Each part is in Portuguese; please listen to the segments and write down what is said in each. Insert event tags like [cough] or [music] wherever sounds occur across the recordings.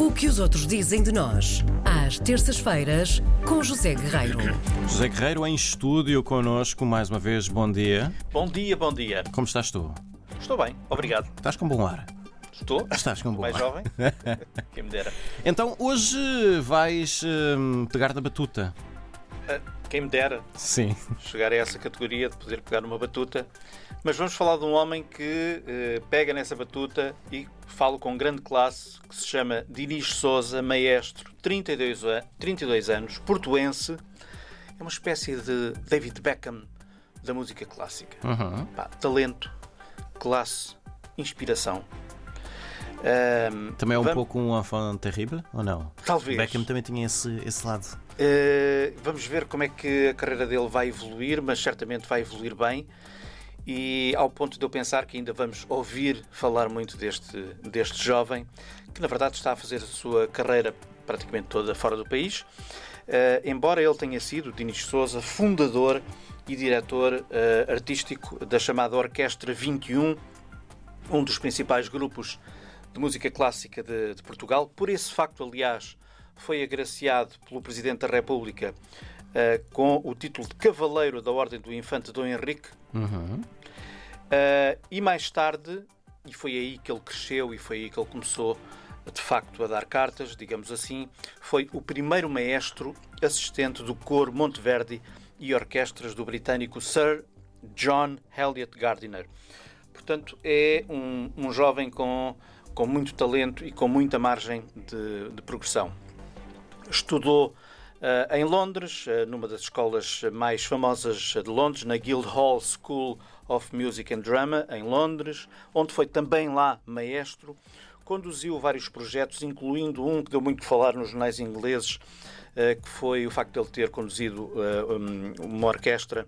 O que os outros dizem de nós, às terças-feiras, com José Guerreiro. José Guerreiro em estúdio connosco, mais uma vez, bom dia. Bom dia, bom dia. Como estás tu? Estou bem, obrigado. Estás com bom ar? Estou? Estás com bom Mais ar. jovem? [laughs] Quem me dera. Então, hoje vais hum, pegar da batuta. Quem me dera Sim. chegar a essa categoria de poder pegar uma batuta. Mas vamos falar de um homem que eh, pega nessa batuta e falo com grande classe, que se chama Dinis Souza, maestro, 32, a- 32 anos, portuense. É uma espécie de David Beckham da música clássica. Uhum. Pá, talento, classe, inspiração. Ahm, Também é um vamos- pouco um enfant terrible, ou não? Talvez. Beckham também tinha esse, esse lado. Uh, vamos ver como é que a carreira dele vai evoluir, mas certamente vai evoluir bem. E ao ponto de eu pensar que ainda vamos ouvir falar muito deste, deste jovem, que na verdade está a fazer a sua carreira praticamente toda fora do país. Uh, embora ele tenha sido, Dinis Souza, fundador e diretor uh, artístico da chamada Orquestra 21, um dos principais grupos de música clássica de, de Portugal. Por esse facto, aliás, foi agraciado pelo Presidente da República eh, com o título de Cavaleiro da Ordem do Infante Dom Henrique. Uhum. Eh, e mais tarde, e foi aí que ele cresceu e foi aí que ele começou de facto a dar cartas, digamos assim, foi o primeiro maestro assistente do coro Monteverdi e orquestras do britânico Sir John Elliot Gardiner. Portanto, é um, um jovem com, com muito talento e com muita margem de, de progressão. Estudou eh, em Londres, eh, numa das escolas mais famosas de Londres, na Guildhall School of Music and Drama, em Londres, onde foi também lá maestro. Conduziu vários projetos, incluindo um que deu muito que falar nos jornais ingleses, eh, que foi o facto de ele ter conduzido um- uma orquestra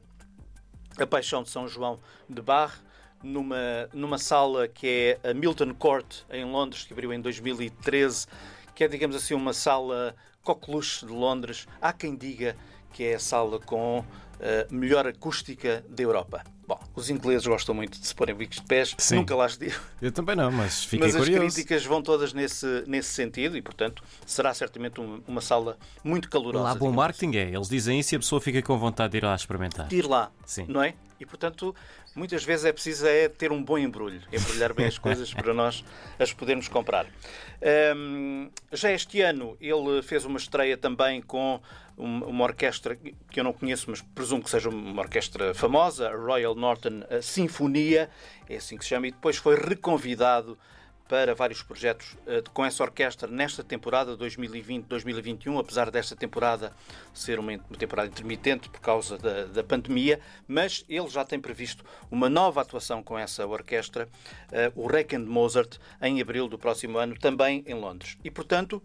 a Paixão de São João de Barre, numa, numa sala que é a Milton Court, em Londres, que abriu em 2013, que é, digamos assim, uma sala coqueluche de Londres. Há quem diga que é a sala com a melhor acústica da Europa. Bom, os ingleses gostam muito de se porem bicos de pés, Sim. nunca lá digo. Eu também não, mas fiquei Mas as curioso. críticas vão todas nesse, nesse sentido e, portanto, será certamente um- uma sala muito calorosa. Lá, bom digamos marketing é. Eles dizem isso e a pessoa fica com vontade de ir lá experimentar. de ir lá, Sim. não é? E portanto, muitas vezes é preciso é ter um bom embrulho, embrulhar bem as coisas [laughs] para nós as podermos comprar. Hum, já este ano ele fez uma estreia também com um- uma orquestra que eu não conheço, mas presumo que seja uma orquestra famosa, a Royal Norton Sinfonia, é assim que se chama, e depois foi reconvidado para vários projetos eh, com essa orquestra nesta temporada 2020-2021, apesar desta temporada ser uma, temporada intermitente por causa da, da pandemia, mas ele já tem previsto uma nova atuação com essa orquestra, eh, o Requiem de Mozart, em abril do próximo ano, também em Londres. E, portanto,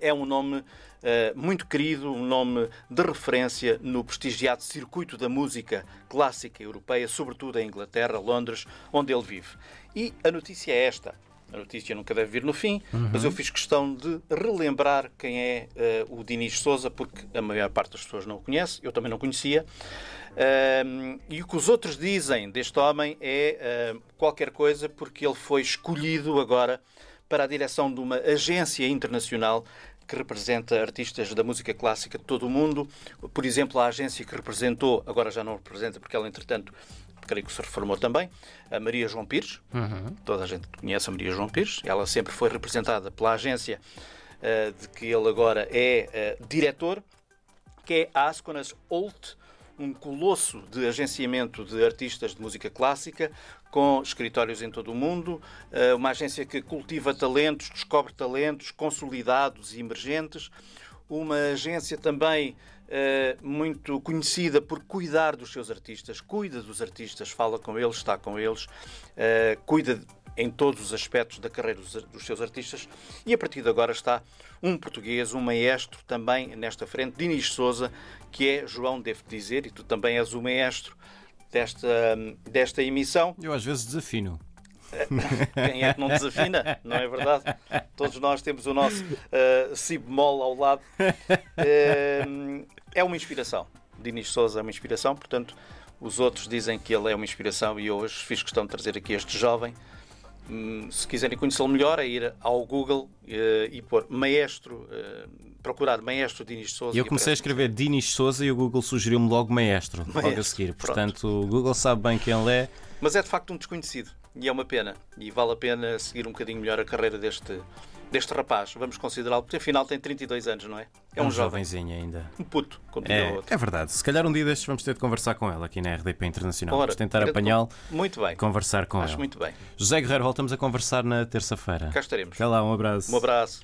é um nome eh, muito querido, um nome de referência no prestigiado circuito da música clássica europeia, sobretudo em Inglaterra, Londres, onde ele vive. E a notícia é esta. A notícia nunca deve vir no fim, mas eu fiz questão de relembrar quem é eh, o Dinis Souza, porque a maior parte das pessoas não o conhece, eu também não conhecia. Ahm, e o que os outros dizem deste homem é ah, qualquer coisa, porque ele foi escolhido agora para a direção de uma agência internacional que representa artistas da música clássica de todo o mundo. Por exemplo, a agência que representou, agora já não representa porque ela, entretanto, creio que se reformou também, a Maria João Pires. Toda a gente conhece a Maria João Pires. Ela sempre foi representada pela agência eh, de que ele agora é eh, diretor, que é a Asconas Olt, um colosso de agenciamento de artistas de música clássica, com escritórios em todo o mundo, eh, uma agência que cultiva talentos, descobre talentos consolidados e emergentes, uma agência também eh, muito conhecida por cuidar dos seus artistas, cuida dos artistas, fala com eles, está com eles, eh, cuida em todos os aspectos da carreira dos, dos seus artistas. E a partir de agora está um português, um maestro também nesta frente, Dinis Souza, que é, João, devo dizer, e tu também és o maestro desta, desta emissão. Eu às vezes desafino. [laughs] Quem é que não desafina? Não é verdade? Todos nós temos o nosso uh, si bemol ao lado. Uh, é uma inspiração. Dinis Souza é uma inspiração, portanto, os outros dizem que ele é uma inspiração e eu hoje fiz questão de trazer aqui este jovem se quiserem conhecê-lo melhor, é ir ao Google eh, e pôr maestro, eh, procurar maestro Dinis Souza. Eu comecei a escrever Dinis Souza e o Google sugeriu-me logo maestro, logo a Maestro, seguir. pronto. Portanto, o Google sabe bem quem ele é. Mas é de facto um desconhecido e é uma pena. E vale a pena seguir um bocadinho melhor a carreira deste, deste rapaz. Vamos considerá-lo, porque afinal tem 32 anos, não é? É um, jovem, jovenzinho ainda. um puto, como É, outro. é verdade. Se calhar um dia destes vamos ter de conversar com ela aqui na RDP Internacional. Ora, Vamos tentar apanhá-lo, Muito bem, conversar com acho ela. muito bem. José Guerreiro, voltamos a conversar na terça-feira. Cá estaremos. Até lá, um abraço. Um abraço.